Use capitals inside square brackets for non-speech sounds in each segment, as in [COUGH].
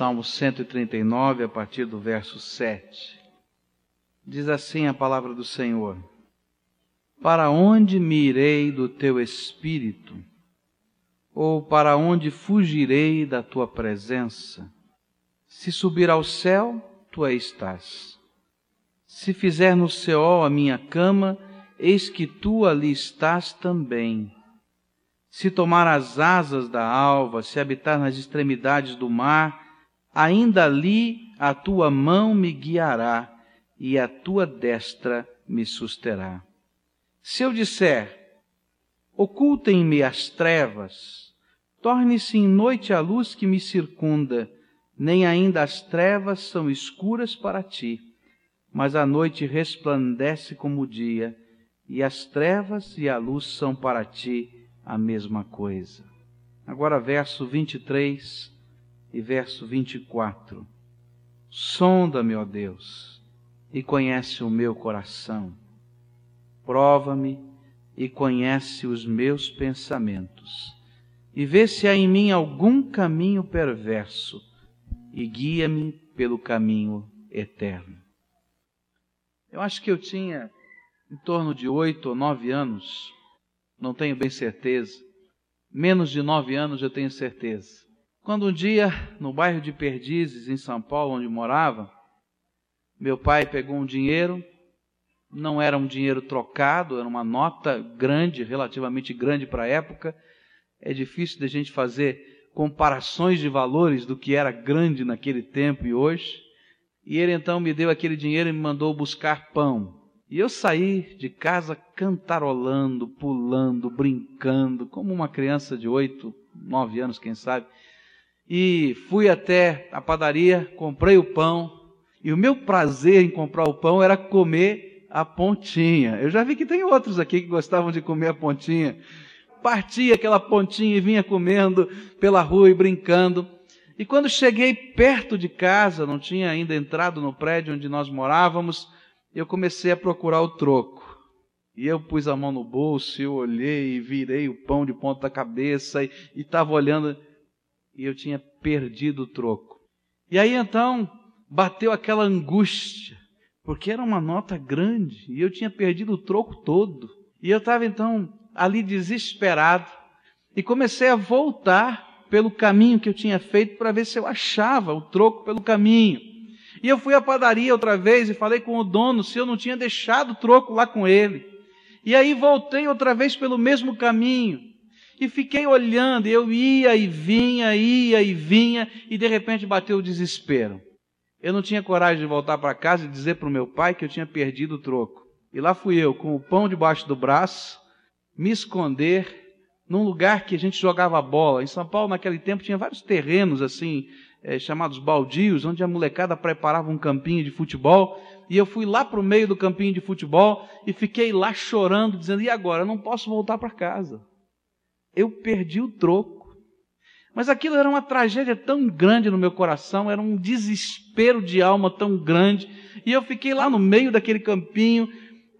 Salmo 139, a partir do verso 7. Diz assim a palavra do Senhor: Para onde me irei do teu espírito? Ou para onde fugirei da tua presença? Se subir ao céu, tu aí estás. Se fizer no céu a minha cama, eis que tu ali estás também. Se tomar as asas da alva, se habitar nas extremidades do mar, ainda ali a tua mão me guiará e a tua destra me susterá. Se eu disser, ocultem-me as trevas, torne-se em noite a luz que me circunda, nem ainda as trevas são escuras para ti, mas a noite resplandece como o dia, e as trevas e a luz são para ti a mesma coisa. Agora, verso 23 e verso 24. Sonda-me, ó Deus, e conhece o meu coração. Prova-me e conhece os meus pensamentos. E vê se há em mim algum caminho perverso e guia-me pelo caminho eterno. Eu acho que eu tinha em torno de oito ou nove anos, não tenho bem certeza, menos de nove anos eu tenho certeza. Quando um dia, no bairro de Perdizes, em São Paulo, onde morava, meu pai pegou um dinheiro, não era um dinheiro trocado, era uma nota grande, relativamente grande para a época. É difícil de a gente fazer comparações de valores do que era grande naquele tempo e hoje. E ele então me deu aquele dinheiro e me mandou buscar pão. E eu saí de casa cantarolando, pulando, brincando, como uma criança de oito, nove anos, quem sabe e fui até a padaria, comprei o pão, e o meu prazer em comprar o pão era comer a pontinha. Eu já vi que tem outros aqui que gostavam de comer a pontinha. Partia aquela pontinha e vinha comendo pela rua e brincando. E quando cheguei perto de casa, não tinha ainda entrado no prédio onde nós morávamos, eu comecei a procurar o troco. E eu pus a mão no bolso, eu olhei e virei o pão de ponta cabeça e estava olhando e eu tinha perdido o troco. E aí então bateu aquela angústia, porque era uma nota grande e eu tinha perdido o troco todo. E eu estava então ali desesperado e comecei a voltar pelo caminho que eu tinha feito para ver se eu achava o troco pelo caminho. E eu fui à padaria outra vez e falei com o dono se eu não tinha deixado o troco lá com ele. E aí voltei outra vez pelo mesmo caminho. E fiquei olhando, eu ia e vinha, ia e vinha, e de repente bateu o desespero. Eu não tinha coragem de voltar para casa e dizer para o meu pai que eu tinha perdido o troco. E lá fui eu, com o pão debaixo do braço, me esconder num lugar que a gente jogava bola. Em São Paulo, naquele tempo, tinha vários terrenos assim, é, chamados baldios, onde a molecada preparava um campinho de futebol. E eu fui lá para o meio do campinho de futebol e fiquei lá chorando, dizendo: e agora? Eu não posso voltar para casa eu perdi o troco. Mas aquilo era uma tragédia tão grande no meu coração, era um desespero de alma tão grande, e eu fiquei lá no meio daquele campinho,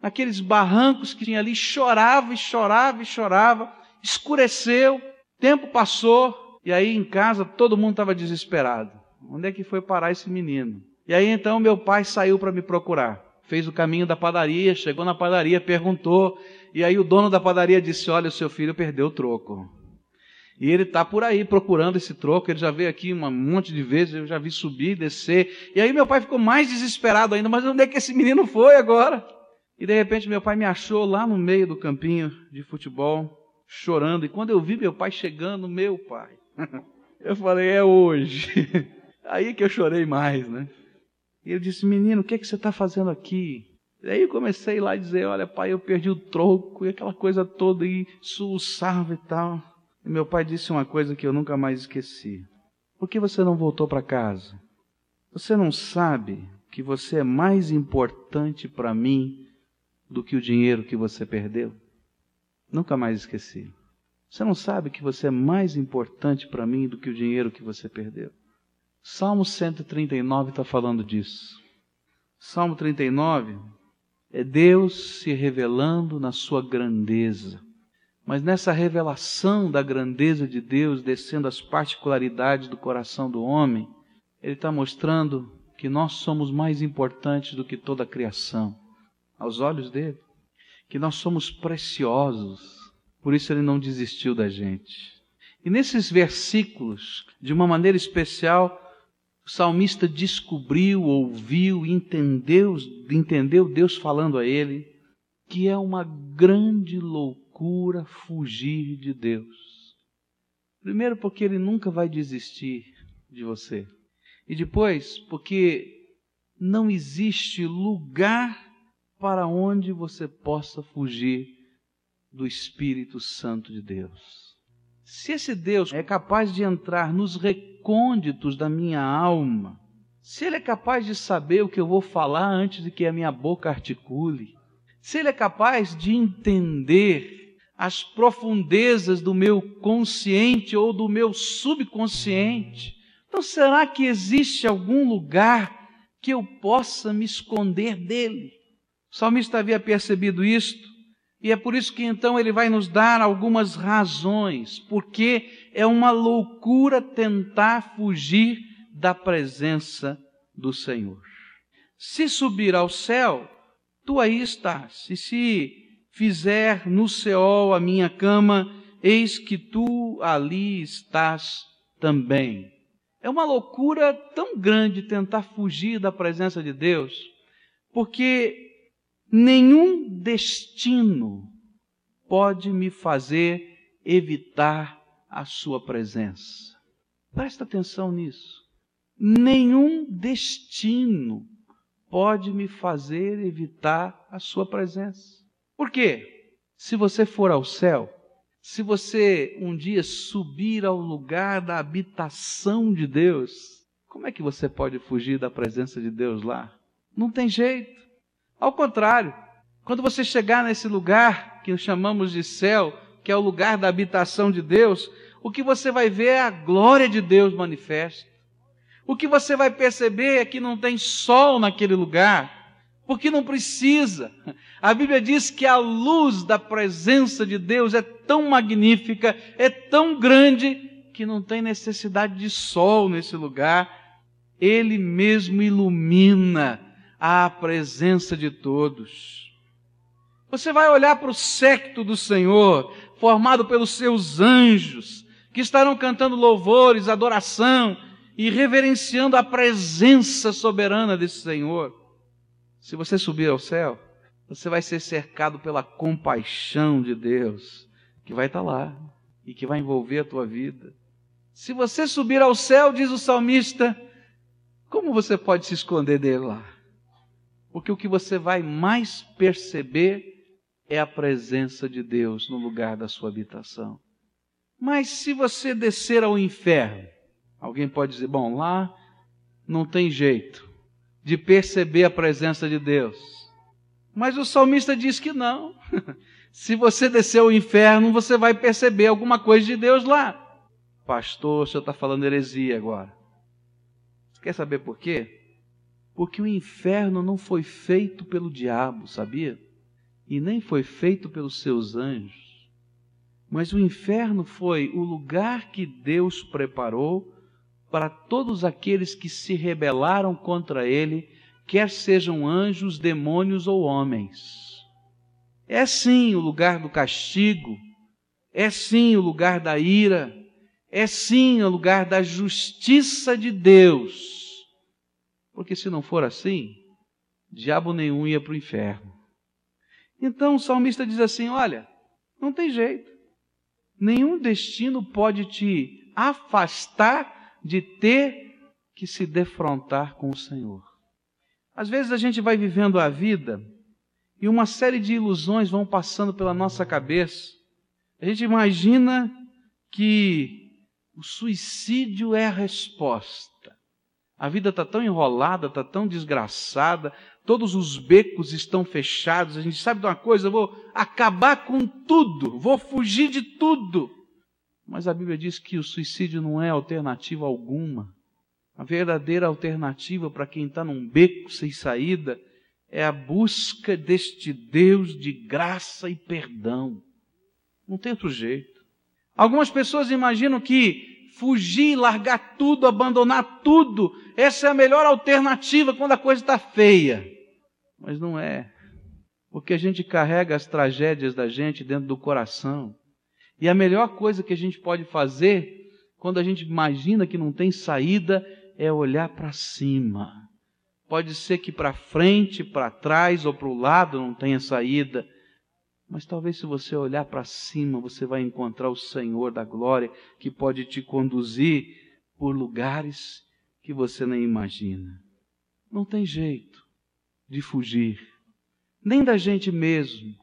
naqueles barrancos que tinha ali, chorava e chorava e chorava, escureceu, tempo passou, e aí em casa todo mundo estava desesperado. Onde é que foi parar esse menino? E aí então meu pai saiu para me procurar. Fez o caminho da padaria, chegou na padaria, perguntou, e aí o dono da padaria disse: Olha, o seu filho perdeu o troco. E ele está por aí procurando esse troco. Ele já veio aqui um monte de vezes, eu já vi subir, descer. E aí meu pai ficou mais desesperado ainda. Mas onde é que esse menino foi agora? E de repente meu pai me achou lá no meio do campinho de futebol, chorando. E quando eu vi meu pai chegando, meu pai, [LAUGHS] eu falei: É hoje. [LAUGHS] Aí que eu chorei mais, né? E ele disse: Menino, o que, é que você está fazendo aqui? E aí eu comecei lá a dizer, olha pai, eu perdi o troco e aquela coisa toda e soluçava e tal. E meu pai disse uma coisa que eu nunca mais esqueci. Por que você não voltou para casa? Você não sabe que você é mais importante para mim do que o dinheiro que você perdeu? Nunca mais esqueci. Você não sabe que você é mais importante para mim do que o dinheiro que você perdeu? Salmo 139 está falando disso. Salmo 39 é Deus se revelando na sua grandeza. Mas nessa revelação da grandeza de Deus, descendo as particularidades do coração do homem, Ele está mostrando que nós somos mais importantes do que toda a criação, aos olhos dele. Que nós somos preciosos, por isso ele não desistiu da gente. E nesses versículos, de uma maneira especial, o salmista descobriu, ouviu, entendeu, entendeu Deus falando a ele que é uma grande loucura fugir de Deus. Primeiro, porque ele nunca vai desistir de você. E depois, porque não existe lugar para onde você possa fugir do Espírito Santo de Deus. Se esse Deus é capaz de entrar nos recônditos da minha alma, se Ele é capaz de saber o que eu vou falar antes de que a minha boca articule, se Ele é capaz de entender as profundezas do meu consciente ou do meu subconsciente, então será que existe algum lugar que eu possa me esconder dele? O salmista havia percebido isto, e é por isso que então ele vai nos dar algumas razões, porque é uma loucura tentar fugir da presença do Senhor. Se subir ao céu, tu aí estás. E se fizer no Seol a minha cama, eis que tu ali estás também. É uma loucura tão grande tentar fugir da presença de Deus, porque nenhum destino pode me fazer evitar a sua presença. Presta atenção nisso. Nenhum destino pode me fazer evitar a sua presença. Por quê? Se você for ao céu, se você um dia subir ao lugar da habitação de Deus, como é que você pode fugir da presença de Deus lá? Não tem jeito. Ao contrário, quando você chegar nesse lugar que chamamos de céu, que é o lugar da habitação de Deus, o que você vai ver é a glória de Deus manifesta. O que você vai perceber é que não tem sol naquele lugar, porque não precisa. A Bíblia diz que a luz da presença de Deus é tão magnífica, é tão grande, que não tem necessidade de sol nesse lugar. Ele mesmo ilumina a presença de todos. Você vai olhar para o secto do Senhor, formado pelos seus anjos, que estarão cantando louvores, adoração, e reverenciando a presença soberana desse Senhor. Se você subir ao céu, você vai ser cercado pela compaixão de Deus, que vai estar lá e que vai envolver a tua vida. Se você subir ao céu, diz o salmista, como você pode se esconder dele lá? Porque o que você vai mais perceber é a presença de Deus no lugar da sua habitação. Mas se você descer ao inferno, Alguém pode dizer, bom, lá não tem jeito de perceber a presença de Deus. Mas o salmista diz que não. [LAUGHS] Se você descer ao inferno, você vai perceber alguma coisa de Deus lá. Pastor, o senhor está falando heresia agora. Quer saber por quê? Porque o inferno não foi feito pelo diabo, sabia? E nem foi feito pelos seus anjos. Mas o inferno foi o lugar que Deus preparou para todos aqueles que se rebelaram contra ele, quer sejam anjos, demônios ou homens. É sim o lugar do castigo, é sim o lugar da ira, é sim o lugar da justiça de Deus. Porque se não for assim, diabo nenhum ia para o inferno. Então o salmista diz assim: olha, não tem jeito. Nenhum destino pode te afastar de ter que se defrontar com o Senhor. Às vezes a gente vai vivendo a vida e uma série de ilusões vão passando pela nossa cabeça. A gente imagina que o suicídio é a resposta. A vida está tão enrolada, está tão desgraçada, todos os becos estão fechados. A gente sabe de uma coisa, eu vou acabar com tudo, vou fugir de tudo. Mas a Bíblia diz que o suicídio não é alternativa alguma. A verdadeira alternativa para quem está num beco sem saída é a busca deste Deus de graça e perdão. Não tem outro jeito. Algumas pessoas imaginam que fugir, largar tudo, abandonar tudo. Essa é a melhor alternativa quando a coisa está feia. Mas não é. Porque a gente carrega as tragédias da gente dentro do coração. E a melhor coisa que a gente pode fazer, quando a gente imagina que não tem saída, é olhar para cima. Pode ser que para frente, para trás ou para o lado não tenha saída mas talvez se você olhar para cima, você vai encontrar o Senhor da glória que pode te conduzir por lugares que você nem imagina. Não tem jeito de fugir, nem da gente mesmo,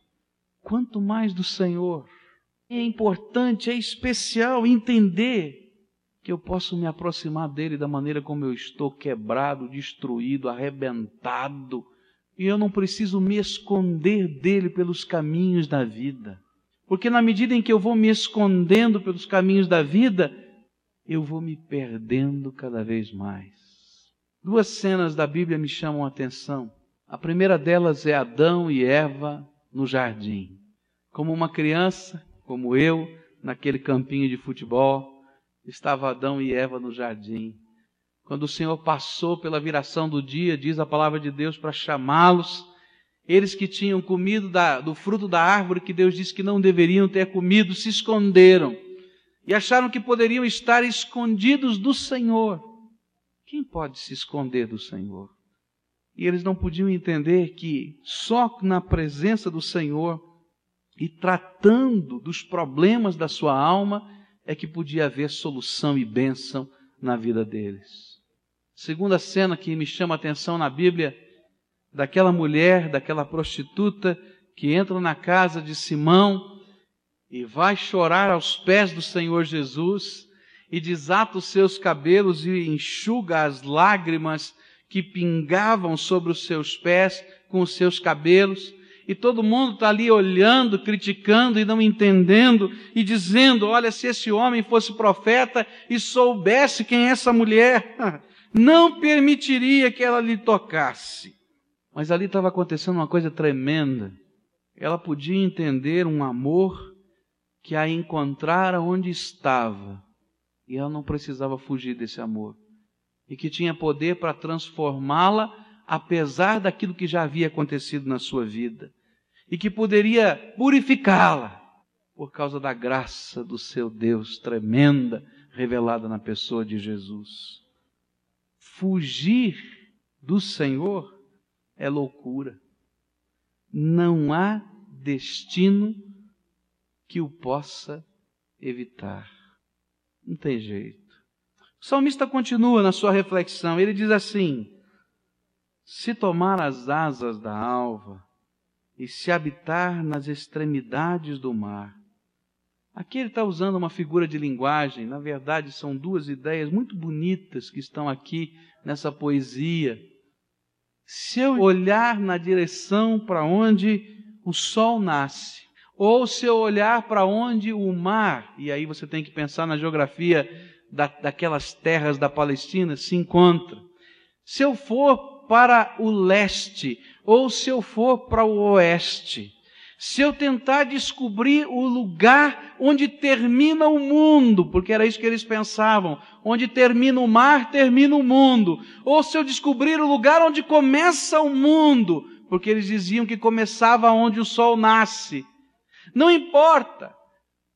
quanto mais do Senhor. É importante, é especial entender que eu posso me aproximar dele da maneira como eu estou, quebrado, destruído, arrebentado e eu não preciso me esconder dele pelos caminhos da vida. Porque na medida em que eu vou me escondendo pelos caminhos da vida, eu vou me perdendo cada vez mais. Duas cenas da Bíblia me chamam a atenção. A primeira delas é Adão e Eva no jardim. Como uma criança, como eu, naquele campinho de futebol, estava Adão e Eva no jardim quando o Senhor passou pela viração do dia, diz a palavra de Deus para chamá-los, eles que tinham comido da, do fruto da árvore que Deus disse que não deveriam ter comido, se esconderam e acharam que poderiam estar escondidos do Senhor. Quem pode se esconder do Senhor? E eles não podiam entender que só na presença do Senhor e tratando dos problemas da sua alma é que podia haver solução e bênção na vida deles. Segunda cena que me chama a atenção na Bíblia, daquela mulher, daquela prostituta que entra na casa de Simão e vai chorar aos pés do Senhor Jesus e desata os seus cabelos e enxuga as lágrimas que pingavam sobre os seus pés com os seus cabelos. E todo mundo está ali olhando, criticando e não entendendo e dizendo: olha, se esse homem fosse profeta e soubesse quem é essa mulher, [LAUGHS] não permitiria que ela lhe tocasse. Mas ali estava acontecendo uma coisa tremenda. Ela podia entender um amor que a encontrara onde estava. E ela não precisava fugir desse amor. E que tinha poder para transformá-la, apesar daquilo que já havia acontecido na sua vida. E que poderia purificá-la por causa da graça do seu Deus tremenda revelada na pessoa de Jesus fugir do Senhor é loucura. Não há destino que o possa evitar. Não tem jeito. O salmista continua na sua reflexão. Ele diz assim: Se tomar as asas da alva e se habitar nas extremidades do mar, Aqui ele está usando uma figura de linguagem, na verdade são duas ideias muito bonitas que estão aqui nessa poesia. Se eu olhar na direção para onde o sol nasce, ou se eu olhar para onde o mar, e aí você tem que pensar na geografia da, daquelas terras da Palestina, se encontra. Se eu for para o leste, ou se eu for para o oeste, se eu tentar descobrir o lugar onde termina o mundo, porque era isso que eles pensavam, onde termina o mar, termina o mundo, ou se eu descobrir o lugar onde começa o mundo, porque eles diziam que começava onde o sol nasce. Não importa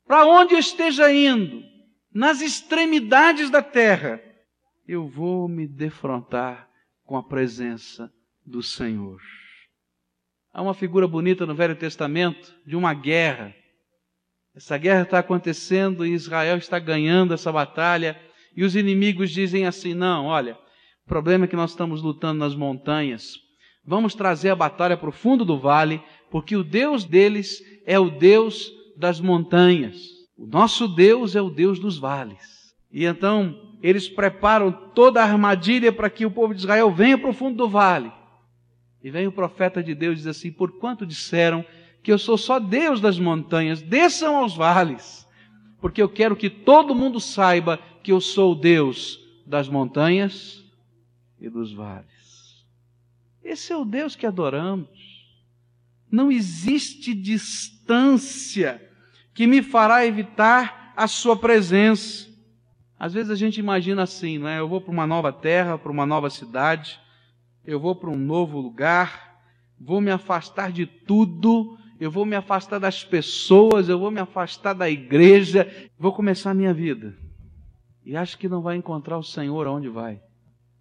para onde eu esteja indo, nas extremidades da terra, eu vou me defrontar com a presença do Senhor. Há uma figura bonita no Velho Testamento de uma guerra. Essa guerra está acontecendo e Israel está ganhando essa batalha. E os inimigos dizem assim: não, olha, o problema é que nós estamos lutando nas montanhas. Vamos trazer a batalha para o fundo do vale, porque o Deus deles é o Deus das montanhas. O nosso Deus é o Deus dos vales. E então eles preparam toda a armadilha para que o povo de Israel venha para o fundo do vale. E vem o profeta de Deus e diz assim: Por quanto disseram que eu sou só Deus das montanhas, desçam aos vales, porque eu quero que todo mundo saiba que eu sou o Deus das montanhas e dos vales. Esse é o Deus que adoramos. Não existe distância que me fará evitar a Sua presença. Às vezes a gente imagina assim, não é? Eu vou para uma nova terra, para uma nova cidade, eu vou para um novo lugar, vou me afastar de tudo, eu vou me afastar das pessoas, eu vou me afastar da igreja, vou começar a minha vida. E acho que não vai encontrar o Senhor aonde vai.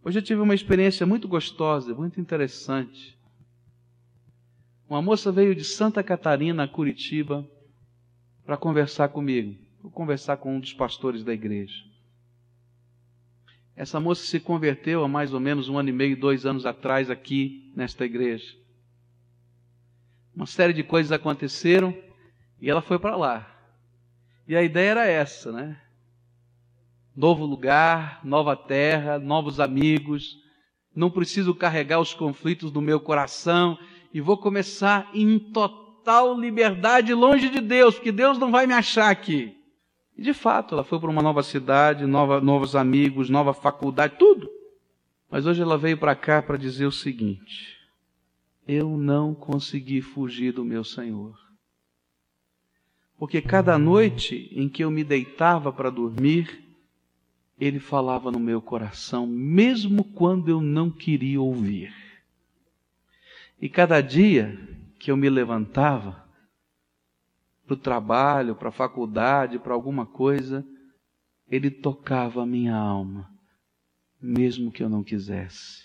Hoje eu tive uma experiência muito gostosa, muito interessante. Uma moça veio de Santa Catarina Curitiba para conversar comigo. Vou conversar com um dos pastores da igreja. Essa moça se converteu há mais ou menos um ano e meio, dois anos atrás, aqui nesta igreja. Uma série de coisas aconteceram e ela foi para lá. E a ideia era essa, né? Novo lugar, nova terra, novos amigos. Não preciso carregar os conflitos do meu coração e vou começar em total liberdade longe de Deus, porque Deus não vai me achar aqui. E de fato, ela foi para uma nova cidade, nova, novos amigos, nova faculdade, tudo. Mas hoje ela veio para cá para dizer o seguinte: eu não consegui fugir do meu Senhor. Porque cada noite em que eu me deitava para dormir, ele falava no meu coração, mesmo quando eu não queria ouvir. E cada dia que eu me levantava para o trabalho, para a faculdade, para alguma coisa, ele tocava a minha alma, mesmo que eu não quisesse.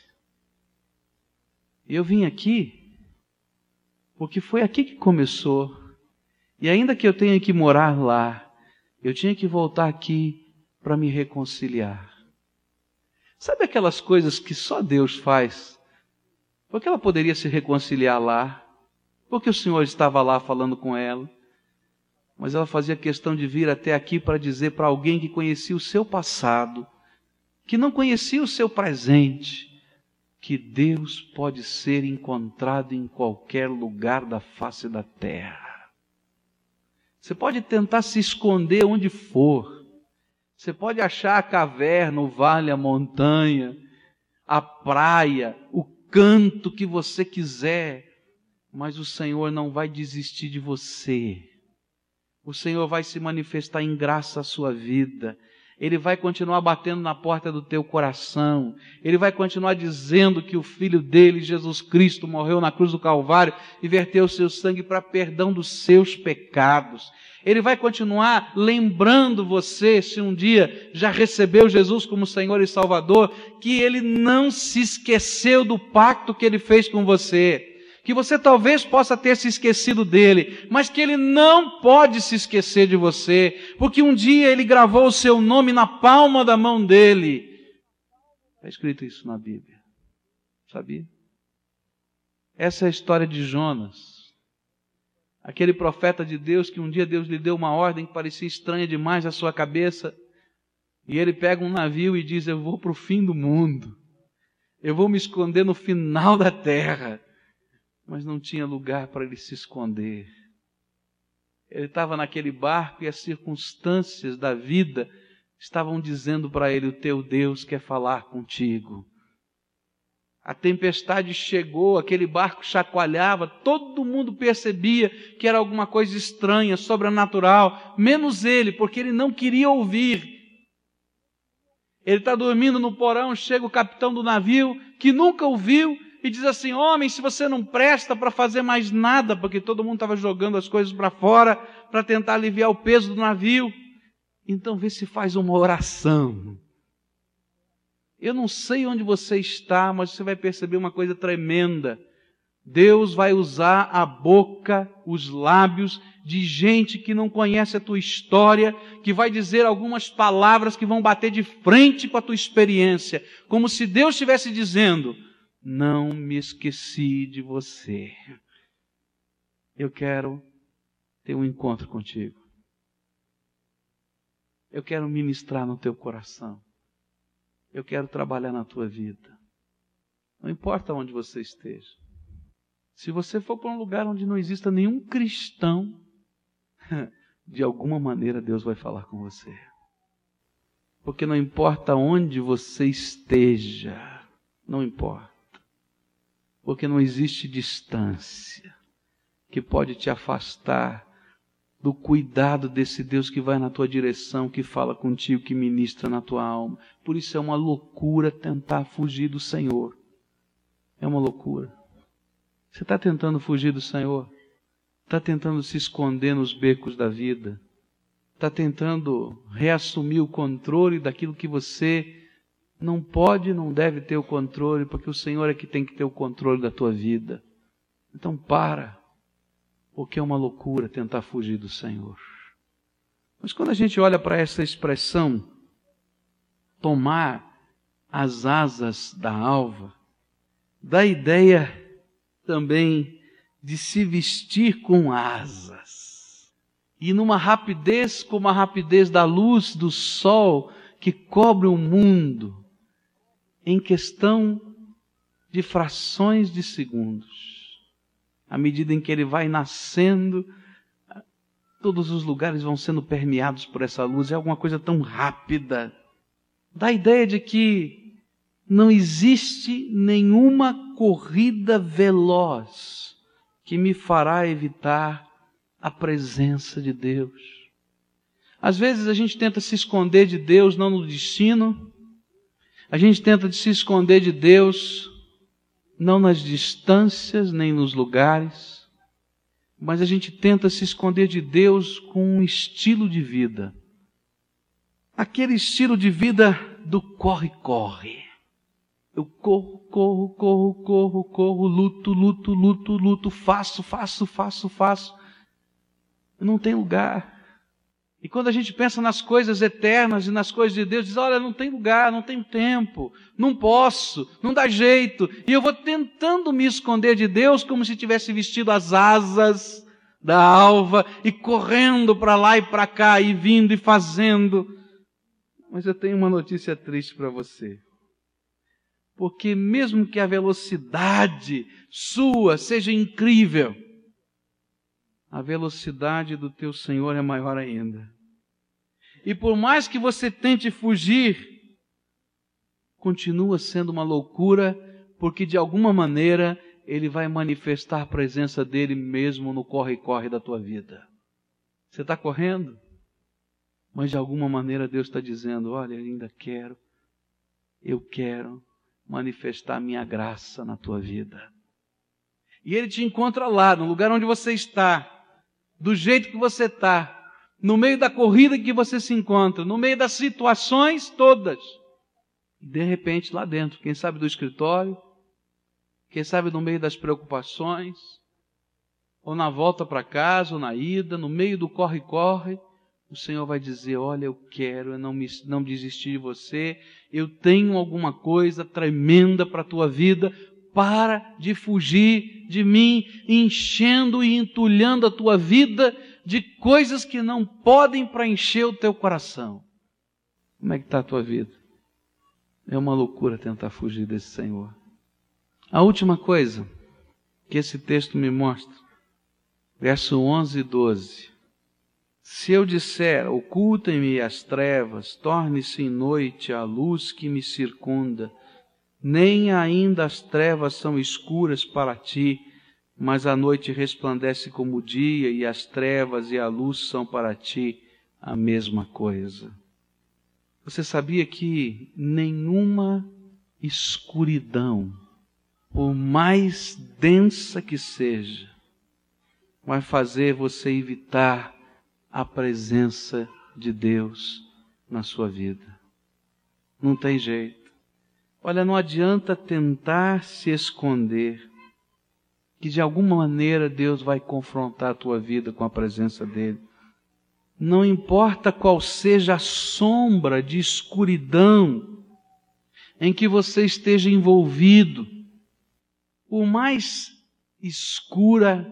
E eu vim aqui porque foi aqui que começou. E ainda que eu tenha que morar lá, eu tinha que voltar aqui para me reconciliar. Sabe aquelas coisas que só Deus faz? Porque ela poderia se reconciliar lá, porque o Senhor estava lá falando com ela, mas ela fazia questão de vir até aqui para dizer para alguém que conhecia o seu passado, que não conhecia o seu presente, que Deus pode ser encontrado em qualquer lugar da face da terra. Você pode tentar se esconder onde for. Você pode achar a caverna, o vale, a montanha, a praia, o canto que você quiser, mas o Senhor não vai desistir de você. O Senhor vai se manifestar em graça à sua vida. Ele vai continuar batendo na porta do teu coração. Ele vai continuar dizendo que o Filho dele, Jesus Cristo, morreu na cruz do Calvário e verteu o seu sangue para perdão dos seus pecados. Ele vai continuar lembrando você, se um dia já recebeu Jesus como Senhor e Salvador, que ele não se esqueceu do pacto que ele fez com você que você talvez possa ter se esquecido dele, mas que ele não pode se esquecer de você, porque um dia ele gravou o seu nome na palma da mão dele. Está escrito isso na Bíblia. Sabia? Essa é a história de Jonas. Aquele profeta de Deus que um dia Deus lhe deu uma ordem que parecia estranha demais à sua cabeça. E ele pega um navio e diz: Eu vou para o fim do mundo. Eu vou me esconder no final da terra mas não tinha lugar para ele se esconder. Ele estava naquele barco e as circunstâncias da vida estavam dizendo para ele: O teu Deus quer falar contigo. A tempestade chegou, aquele barco chacoalhava, todo mundo percebia que era alguma coisa estranha, sobrenatural, menos ele, porque ele não queria ouvir. Ele está dormindo no porão, chega o capitão do navio, que nunca ouviu, e diz assim: Homem, se você não presta para fazer mais nada, porque todo mundo estava jogando as coisas para fora para tentar aliviar o peso do navio, então vê se faz uma oração. Eu não sei onde você está, mas você vai perceber uma coisa tremenda. Deus vai usar a boca, os lábios de gente que não conhece a tua história, que vai dizer algumas palavras que vão bater de frente com a tua experiência, como se Deus estivesse dizendo: não me esqueci de você. Eu quero ter um encontro contigo. Eu quero ministrar no teu coração. Eu quero trabalhar na tua vida. Não importa onde você esteja. Se você for para um lugar onde não exista nenhum cristão, [LAUGHS] de alguma maneira Deus vai falar com você. Porque não importa onde você esteja, não importa porque não existe distância que pode te afastar do cuidado desse Deus que vai na tua direção, que fala contigo, que ministra na tua alma. Por isso é uma loucura tentar fugir do Senhor. É uma loucura. Você está tentando fugir do Senhor? Está tentando se esconder nos becos da vida? Está tentando reassumir o controle daquilo que você não pode, não deve ter o controle, porque o Senhor é que tem que ter o controle da tua vida. Então para, porque é uma loucura tentar fugir do Senhor. Mas quando a gente olha para essa expressão, tomar as asas da alva, dá a ideia também de se vestir com asas. E numa rapidez como a rapidez da luz do sol que cobre o mundo, em questão de frações de segundos. À medida em que ele vai nascendo, todos os lugares vão sendo permeados por essa luz. É alguma coisa tão rápida. Dá a ideia de que não existe nenhuma corrida veloz que me fará evitar a presença de Deus. Às vezes a gente tenta se esconder de Deus não no destino, a gente tenta se esconder de Deus, não nas distâncias nem nos lugares, mas a gente tenta se esconder de Deus com um estilo de vida. Aquele estilo de vida do corre-corre. Eu corro, corro, corro, corro, corro, luto, luto, luto, luto, faço, faço, faço, faço. Não tem lugar. E quando a gente pensa nas coisas eternas e nas coisas de Deus, diz: olha, não tem lugar, não tem tempo, não posso, não dá jeito. E eu vou tentando me esconder de Deus como se tivesse vestido as asas da alva e correndo para lá e para cá e vindo e fazendo. Mas eu tenho uma notícia triste para você. Porque mesmo que a velocidade sua seja incrível, a velocidade do teu Senhor é maior ainda. E por mais que você tente fugir, continua sendo uma loucura, porque de alguma maneira ele vai manifestar a presença dele mesmo no corre-corre da tua vida. Você está correndo? Mas de alguma maneira Deus está dizendo: Olha, ainda quero, eu quero manifestar minha graça na tua vida. E Ele te encontra lá, no lugar onde você está, do jeito que você está, no meio da corrida que você se encontra, no meio das situações todas. De repente, lá dentro, quem sabe do escritório, quem sabe no meio das preocupações, ou na volta para casa, ou na ida, no meio do corre-corre, o Senhor vai dizer: Olha, eu quero eu não, me, não desistir de você, eu tenho alguma coisa tremenda para a tua vida, para de fugir de mim, enchendo e entulhando a tua vida de coisas que não podem preencher o teu coração. Como é que está a tua vida? É uma loucura tentar fugir desse Senhor. A última coisa que esse texto me mostra, verso 11 e 12. Se eu disser, ocultem-me as trevas, torne-se em noite a luz que me circunda, nem ainda as trevas são escuras para ti, mas a noite resplandece como o dia, e as trevas e a luz são para ti a mesma coisa. Você sabia que nenhuma escuridão, por mais densa que seja, vai fazer você evitar a presença de Deus na sua vida. Não tem jeito. Olha, não adianta tentar se esconder que de alguma maneira Deus vai confrontar a tua vida com a presença dEle. Não importa qual seja a sombra de escuridão em que você esteja envolvido, por mais escura,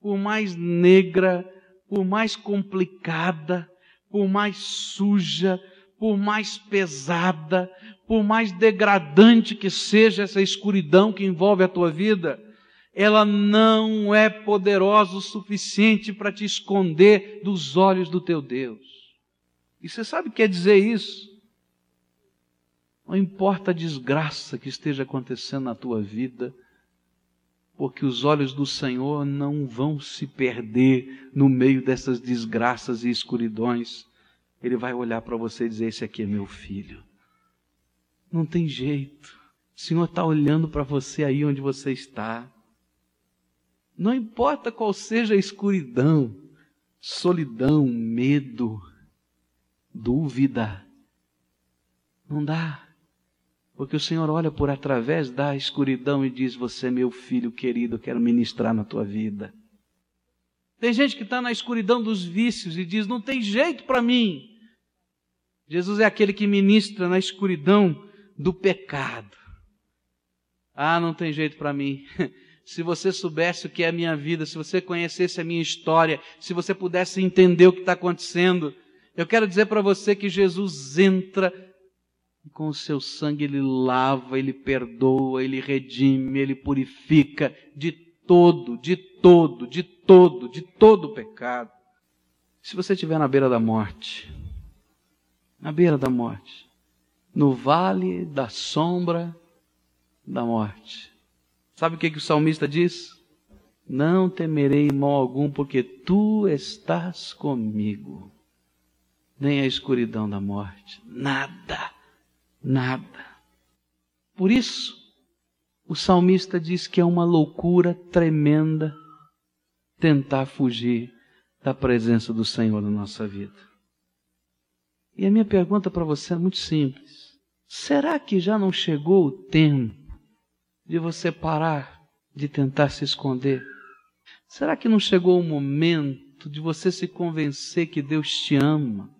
por mais negra, por mais complicada, por mais suja, por mais pesada, por mais degradante que seja essa escuridão que envolve a tua vida, ela não é poderosa o suficiente para te esconder dos olhos do teu Deus. E você sabe o que quer dizer isso? Não importa a desgraça que esteja acontecendo na tua vida, porque os olhos do Senhor não vão se perder no meio dessas desgraças e escuridões. Ele vai olhar para você e dizer: Esse aqui é meu filho. Não tem jeito. O Senhor está olhando para você aí onde você está. Não importa qual seja a escuridão, solidão, medo, dúvida. Não dá. Porque o Senhor olha por através da escuridão e diz: Você é meu filho querido, quero ministrar na tua vida. Tem gente que está na escuridão dos vícios e diz: Não tem jeito para mim. Jesus é aquele que ministra na escuridão do pecado. Ah, não tem jeito para mim. [LAUGHS] Se você soubesse o que é a minha vida, se você conhecesse a minha história, se você pudesse entender o que está acontecendo, eu quero dizer para você que Jesus entra e com o seu sangue ele lava, ele perdoa, ele redime, ele purifica de todo, de todo, de todo, de todo o pecado. Se você estiver na beira da morte, na beira da morte, no vale da sombra da morte, sabe o que, que o salmista diz? Não temerei mal algum, porque tu estás comigo. Nem a escuridão da morte, nada, nada. Por isso, o salmista diz que é uma loucura tremenda tentar fugir da presença do Senhor na nossa vida. E a minha pergunta para você é muito simples: será que já não chegou o tempo de você parar de tentar se esconder? Será que não chegou o momento de você se convencer que Deus te ama,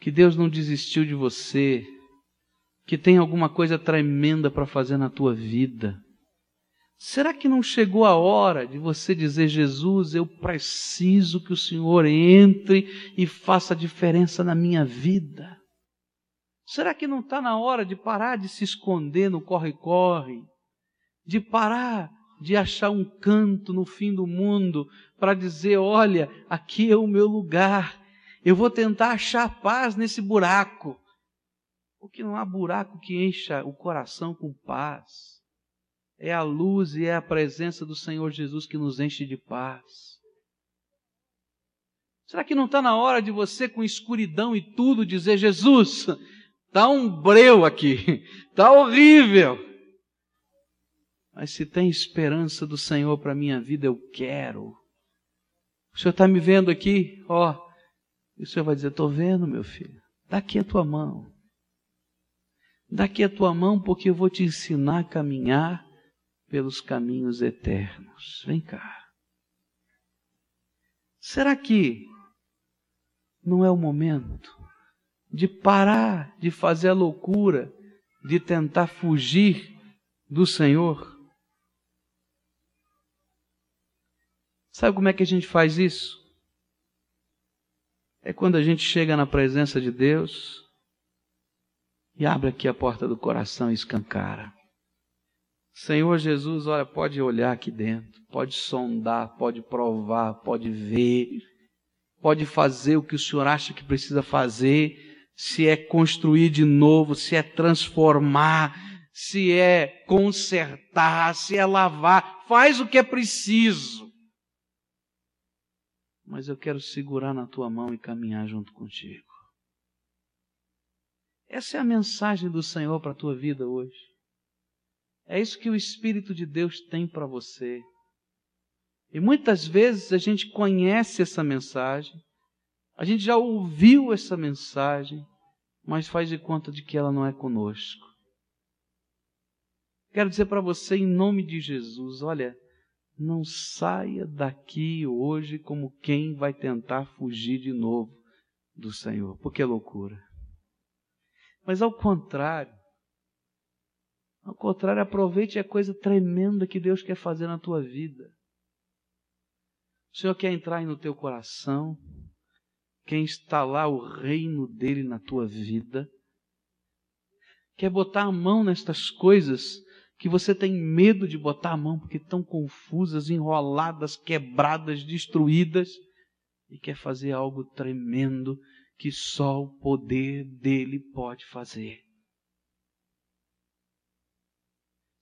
que Deus não desistiu de você, que tem alguma coisa tremenda para fazer na tua vida. Será que não chegou a hora de você dizer, Jesus, eu preciso que o Senhor entre e faça diferença na minha vida? Será que não está na hora de parar de se esconder no corre-corre? De parar de achar um canto no fim do mundo para dizer: olha, aqui é o meu lugar, eu vou tentar achar paz nesse buraco. Porque não há buraco que encha o coração com paz. É a luz e é a presença do Senhor Jesus que nos enche de paz. Será que não está na hora de você, com escuridão e tudo, dizer: Jesus, está um breu aqui, está horrível. Mas se tem esperança do Senhor para a minha vida, eu quero. O Senhor está me vendo aqui, ó. E o Senhor vai dizer: Estou vendo, meu filho. Dá aqui a tua mão. Daqui a tua mão, porque eu vou te ensinar a caminhar pelos caminhos eternos. Vem cá. Será que não é o momento de parar de fazer a loucura de tentar fugir do Senhor? Sabe como é que a gente faz isso? É quando a gente chega na presença de Deus e abre aqui a porta do coração e escancara. Senhor Jesus, olha, pode olhar aqui dentro, pode sondar, pode provar, pode ver, pode fazer o que o Senhor acha que precisa fazer, se é construir de novo, se é transformar, se é consertar, se é lavar, faz o que é preciso. Mas eu quero segurar na tua mão e caminhar junto contigo. Essa é a mensagem do Senhor para a tua vida hoje. É isso que o Espírito de Deus tem para você. E muitas vezes a gente conhece essa mensagem, a gente já ouviu essa mensagem, mas faz de conta de que ela não é conosco. Quero dizer para você, em nome de Jesus, olha, não saia daqui hoje como quem vai tentar fugir de novo do Senhor, porque é loucura. Mas ao contrário, ao contrário, aproveite a coisa tremenda que Deus quer fazer na tua vida. O Senhor quer entrar no teu coração, quer instalar o reino dele na tua vida, quer botar a mão nestas coisas que você tem medo de botar a mão porque estão confusas, enroladas, quebradas, destruídas, e quer fazer algo tremendo que só o poder dele pode fazer.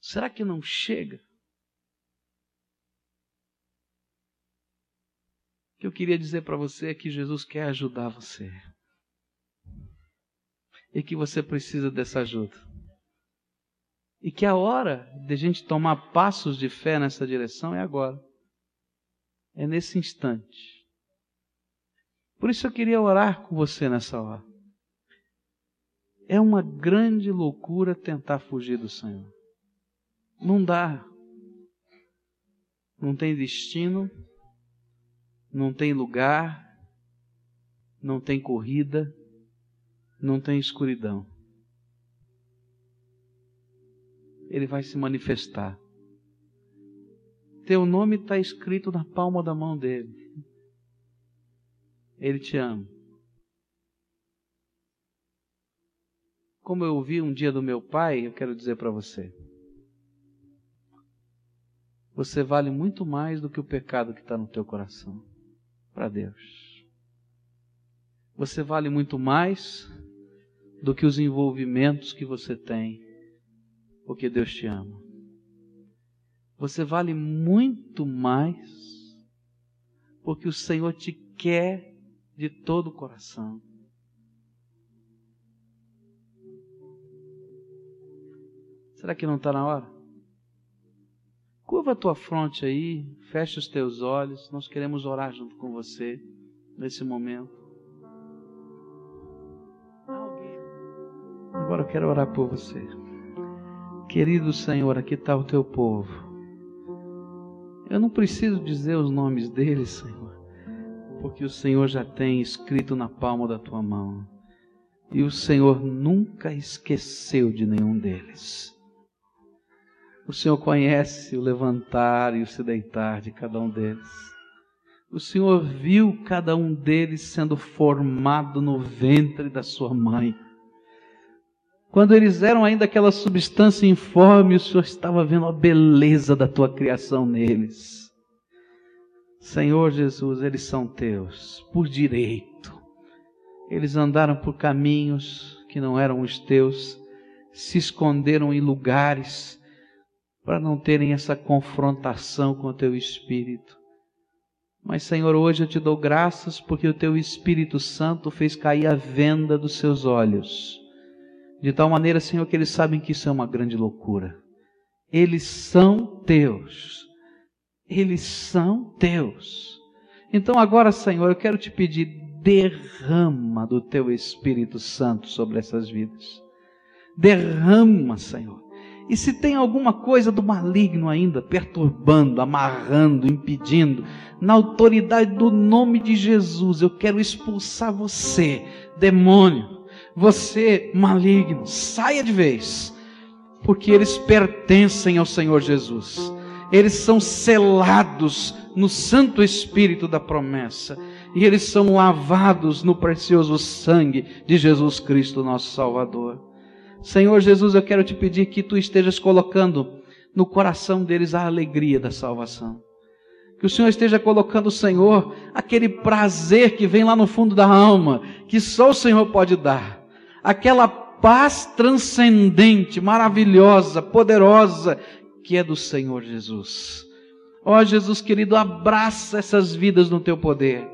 Será que não chega eu queria dizer para você é que Jesus quer ajudar você. E que você precisa dessa ajuda. E que a hora de a gente tomar passos de fé nessa direção é agora. É nesse instante. Por isso eu queria orar com você nessa hora. É uma grande loucura tentar fugir do Senhor. Não dá. Não tem destino, não tem lugar, não tem corrida, não tem escuridão. Ele vai se manifestar. Teu nome está escrito na palma da mão dele. Ele te ama. Como eu ouvi um dia do meu pai, eu quero dizer para você. Você vale muito mais do que o pecado que está no teu coração para Deus. Você vale muito mais do que os envolvimentos que você tem, porque Deus te ama. Você vale muito mais porque o Senhor te quer de todo o coração. Será que não está na hora? Curva a tua fronte aí, fecha os teus olhos. Nós queremos orar junto com você nesse momento. Agora eu quero orar por você. Querido Senhor, aqui está o teu povo. Eu não preciso dizer os nomes deles, Senhor, porque o Senhor já tem escrito na palma da tua mão. E o Senhor nunca esqueceu de nenhum deles. O Senhor conhece o levantar e o se deitar de cada um deles. O Senhor viu cada um deles sendo formado no ventre da sua mãe. Quando eles eram ainda aquela substância informe, o Senhor estava vendo a beleza da tua criação neles. Senhor Jesus, eles são teus por direito. Eles andaram por caminhos que não eram os teus, se esconderam em lugares para não terem essa confrontação com o teu espírito. Mas, Senhor, hoje eu te dou graças porque o teu Espírito Santo fez cair a venda dos seus olhos. De tal maneira, Senhor, que eles sabem que isso é uma grande loucura. Eles são teus. Eles são teus. Então, agora, Senhor, eu quero te pedir, derrama do teu Espírito Santo sobre essas vidas. Derrama, Senhor. E se tem alguma coisa do maligno ainda perturbando, amarrando, impedindo, na autoridade do nome de Jesus, eu quero expulsar você, demônio, você maligno, saia de vez, porque eles pertencem ao Senhor Jesus. Eles são selados no Santo Espírito da promessa e eles são lavados no precioso sangue de Jesus Cristo, nosso Salvador. Senhor Jesus, eu quero te pedir que tu estejas colocando no coração deles a alegria da salvação. Que o Senhor esteja colocando, Senhor, aquele prazer que vem lá no fundo da alma, que só o Senhor pode dar. Aquela paz transcendente, maravilhosa, poderosa, que é do Senhor Jesus. Ó oh, Jesus querido, abraça essas vidas no teu poder.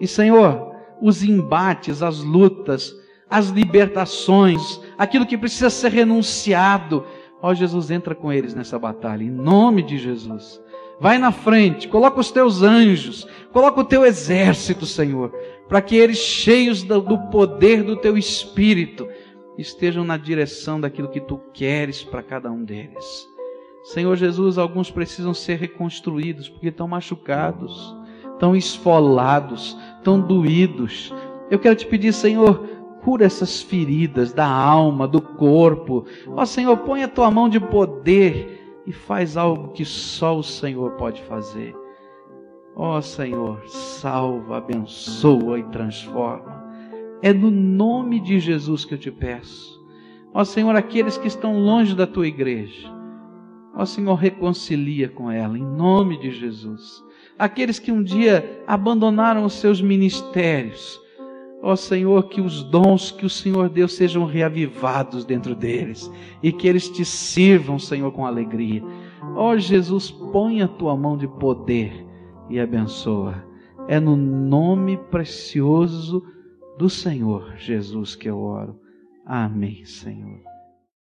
E Senhor, os embates, as lutas, as libertações, aquilo que precisa ser renunciado. Ó Jesus, entra com eles nessa batalha, em nome de Jesus. Vai na frente, coloca os teus anjos, coloca o teu exército, Senhor, para que eles, cheios do, poder do teu espírito, estejam na direção daquilo que tu queres para cada um deles. Senhor Jesus, alguns precisam ser reconstruídos porque estão machucados, estão esfolados, estão doídos. Eu quero te pedir, Senhor, cura essas feridas da alma, do corpo. Ó Senhor, põe a tua mão de poder e faz algo que só o Senhor pode fazer. Ó Senhor, salva, abençoa e transforma. É no nome de Jesus que eu te peço. Ó Senhor, aqueles que estão longe da tua igreja. Ó Senhor, reconcilia com ela, em nome de Jesus. Aqueles que um dia abandonaram os seus ministérios Ó Senhor, que os dons que o Senhor deu sejam reavivados dentro deles e que eles te sirvam, Senhor, com alegria. Ó Jesus, põe a tua mão de poder e abençoa. É no nome precioso do Senhor Jesus que eu oro. Amém, Senhor.